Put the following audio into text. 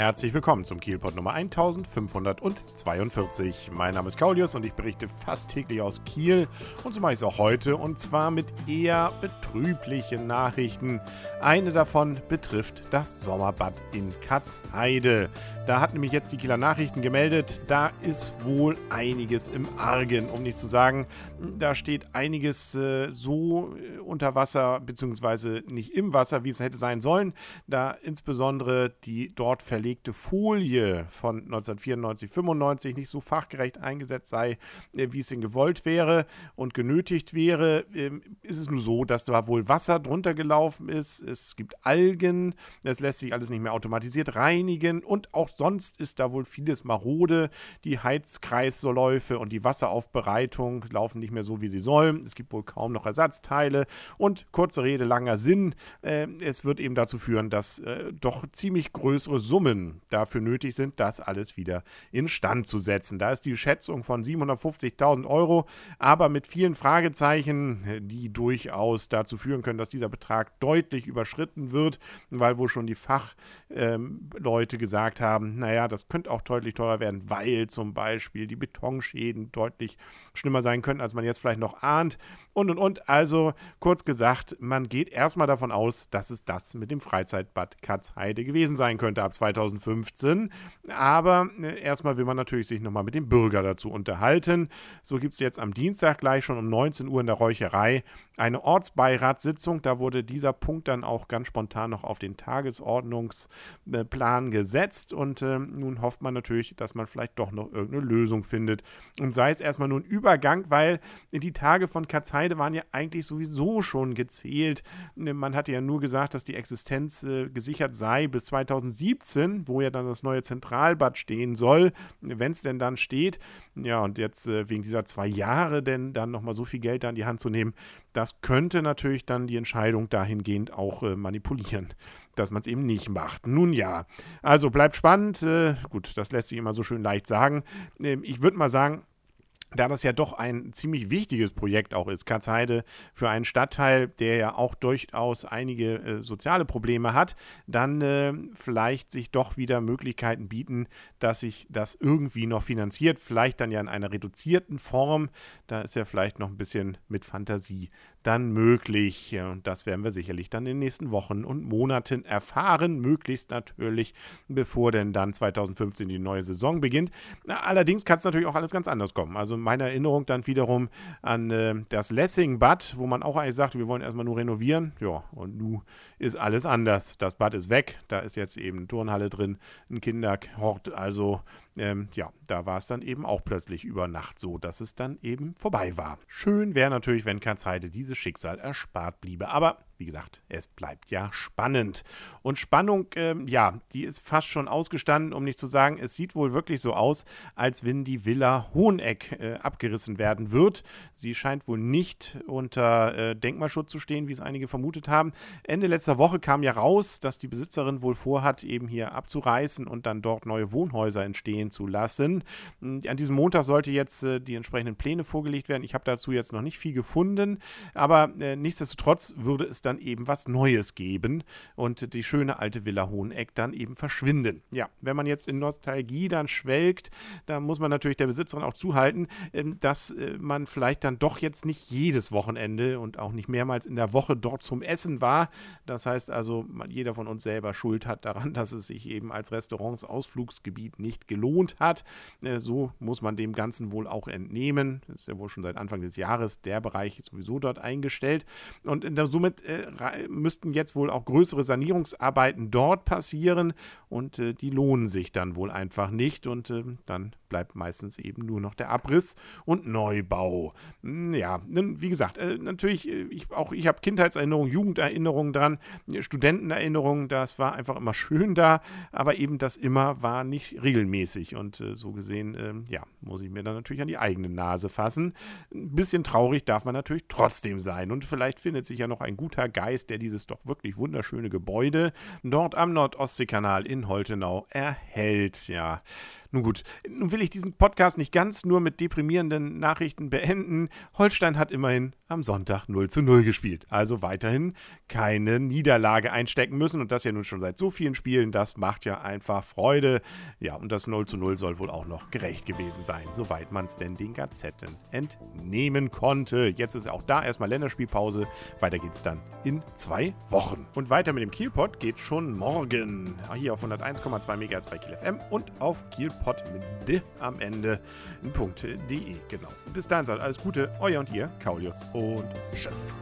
Herzlich willkommen zum Kielpot Nummer 1542. Mein Name ist Kaulius und ich berichte fast täglich aus Kiel und so mache ich es auch heute und zwar mit eher betrüblichen Nachrichten. Eine davon betrifft das Sommerbad in Katzheide. Da hat nämlich jetzt die Kieler Nachrichten gemeldet, da ist wohl einiges im Argen, um nicht zu sagen, da steht einiges äh, so äh, unter Wasser, beziehungsweise nicht im Wasser, wie es hätte sein sollen, da insbesondere die dort verlegten verlegte Folie von 1994, 95 nicht so fachgerecht eingesetzt sei, äh, wie es denn gewollt wäre und genötigt wäre, ähm, ist es nur so, dass da wohl Wasser drunter gelaufen ist. Es gibt Algen, es lässt sich alles nicht mehr automatisiert reinigen und auch sonst ist da wohl vieles marode. Die Heizkreisläufe und die Wasseraufbereitung laufen nicht mehr so, wie sie sollen. Es gibt wohl kaum noch Ersatzteile und kurze Rede, langer Sinn. Äh, es wird eben dazu führen, dass äh, doch ziemlich größere Summen Summen dafür nötig sind, das alles wieder instand zu setzen. Da ist die Schätzung von 750.000 Euro, aber mit vielen Fragezeichen, die durchaus dazu führen können, dass dieser Betrag deutlich überschritten wird, weil wohl schon die Fachleute ähm, gesagt haben, naja, das könnte auch deutlich teurer werden, weil zum Beispiel die Betonschäden deutlich schlimmer sein können, als man jetzt vielleicht noch ahnt und und und. Also kurz gesagt, man geht erstmal davon aus, dass es das mit dem Freizeitbad Katzheide gewesen sein könnte ab 2000. 2015. Aber äh, erstmal will man natürlich sich nochmal mit dem Bürger dazu unterhalten. So gibt es jetzt am Dienstag gleich schon um 19 Uhr in der Räucherei eine Ortsbeiratssitzung. Da wurde dieser Punkt dann auch ganz spontan noch auf den Tagesordnungsplan gesetzt. Und äh, nun hofft man natürlich, dass man vielleicht doch noch irgendeine Lösung findet. Und sei es erstmal nur ein Übergang, weil die Tage von Katzheide waren ja eigentlich sowieso schon gezählt. Man hatte ja nur gesagt, dass die Existenz äh, gesichert sei bis 2017 wo ja dann das neue Zentralbad stehen soll, wenn es denn dann steht. Ja, und jetzt äh, wegen dieser zwei Jahre denn dann nochmal so viel Geld da in die Hand zu nehmen, das könnte natürlich dann die Entscheidung dahingehend auch äh, manipulieren, dass man es eben nicht macht. Nun ja, also bleibt spannend. Äh, gut, das lässt sich immer so schön leicht sagen. Ähm, ich würde mal sagen, da das ja doch ein ziemlich wichtiges Projekt auch ist, Katzheide für einen Stadtteil, der ja auch durchaus einige äh, soziale Probleme hat, dann äh, vielleicht sich doch wieder Möglichkeiten bieten, dass sich das irgendwie noch finanziert, vielleicht dann ja in einer reduzierten Form. Da ist ja vielleicht noch ein bisschen mit Fantasie dann möglich. Und das werden wir sicherlich dann in den nächsten Wochen und Monaten erfahren, möglichst natürlich, bevor denn dann 2015 die neue Saison beginnt. Allerdings kann es natürlich auch alles ganz anders kommen. Also meine Erinnerung dann wiederum an äh, das Lessing-Bad, wo man auch eigentlich sagt, wir wollen erstmal nur renovieren. Ja, und nun ist alles anders. Das Bad ist weg, da ist jetzt eben eine Turnhalle drin, ein Kinderhort, also ähm, ja, da war es dann eben auch plötzlich über Nacht so, dass es dann eben vorbei war. Schön wäre natürlich, wenn Katzheide dieses Schicksal erspart bliebe, aber wie gesagt, es bleibt ja spannend. Und Spannung, ähm, ja, die ist fast schon ausgestanden, um nicht zu sagen, es sieht wohl wirklich so aus, als wenn die Villa Hoheneck äh, abgerissen werden wird. Sie scheint wohl nicht unter äh, Denkmalschutz zu stehen, wie es einige vermutet haben. Ende letzter Woche kam ja raus, dass die Besitzerin wohl vorhat, eben hier abzureißen und dann dort neue Wohnhäuser entstehen stehen zu lassen. An diesem Montag sollte jetzt äh, die entsprechenden Pläne vorgelegt werden. Ich habe dazu jetzt noch nicht viel gefunden, aber äh, nichtsdestotrotz würde es dann eben was Neues geben und die schöne alte Villa Hoheneck dann eben verschwinden. Ja, wenn man jetzt in Nostalgie dann schwelgt, dann muss man natürlich der Besitzerin auch zuhalten, äh, dass äh, man vielleicht dann doch jetzt nicht jedes Wochenende und auch nicht mehrmals in der Woche dort zum Essen war. Das heißt also, jeder von uns selber Schuld hat daran, dass es sich eben als Restaurants Ausflugsgebiet nicht gelohnt gelohnt hat. Äh, so muss man dem Ganzen wohl auch entnehmen. Das ist ja wohl schon seit Anfang des Jahres der Bereich sowieso dort eingestellt. Und somit äh, müssten jetzt wohl auch größere Sanierungsarbeiten dort passieren und äh, die lohnen sich dann wohl einfach nicht und dann bleibt meistens eben nur noch der Abriss und Neubau. Hm, ja, wie gesagt, natürlich, ich, auch ich habe Kindheitserinnerungen, Jugenderinnerungen dran, Studentenerinnerungen, das war einfach immer schön da, aber eben das immer war nicht regelmäßig witzig und äh, so gesehen, äh, ja, muss ich mir dann natürlich an die eigene Nase fassen. Ein bisschen traurig darf man natürlich trotzdem sein und vielleicht findet sich ja noch ein guter Geist, der dieses doch wirklich wunderschöne Gebäude dort am Nordostseekanal in Holtenau erhält. Ja, Nun gut, nun will ich diesen Podcast nicht ganz nur mit deprimierenden Nachrichten beenden. Holstein hat immerhin am Sonntag 0 zu 0 gespielt. Also weiterhin keine Niederlage einstecken müssen. Und das ja nun schon seit so vielen Spielen. Das macht ja einfach Freude. Ja, und das 0 zu 0 soll wohl auch noch gerecht gewesen sein, soweit man es denn den Gazetten entnehmen konnte. Jetzt ist auch da erstmal Länderspielpause. Weiter geht's dann in zwei Wochen. Und weiter mit dem Kielpot geht schon morgen. Hier auf 101,2 MHz bei Kiel FM und auf Kielpot mit D am Ende. .de, genau. Bis dahin seid alles Gute, euer und ihr, Kaulius und Tschüss.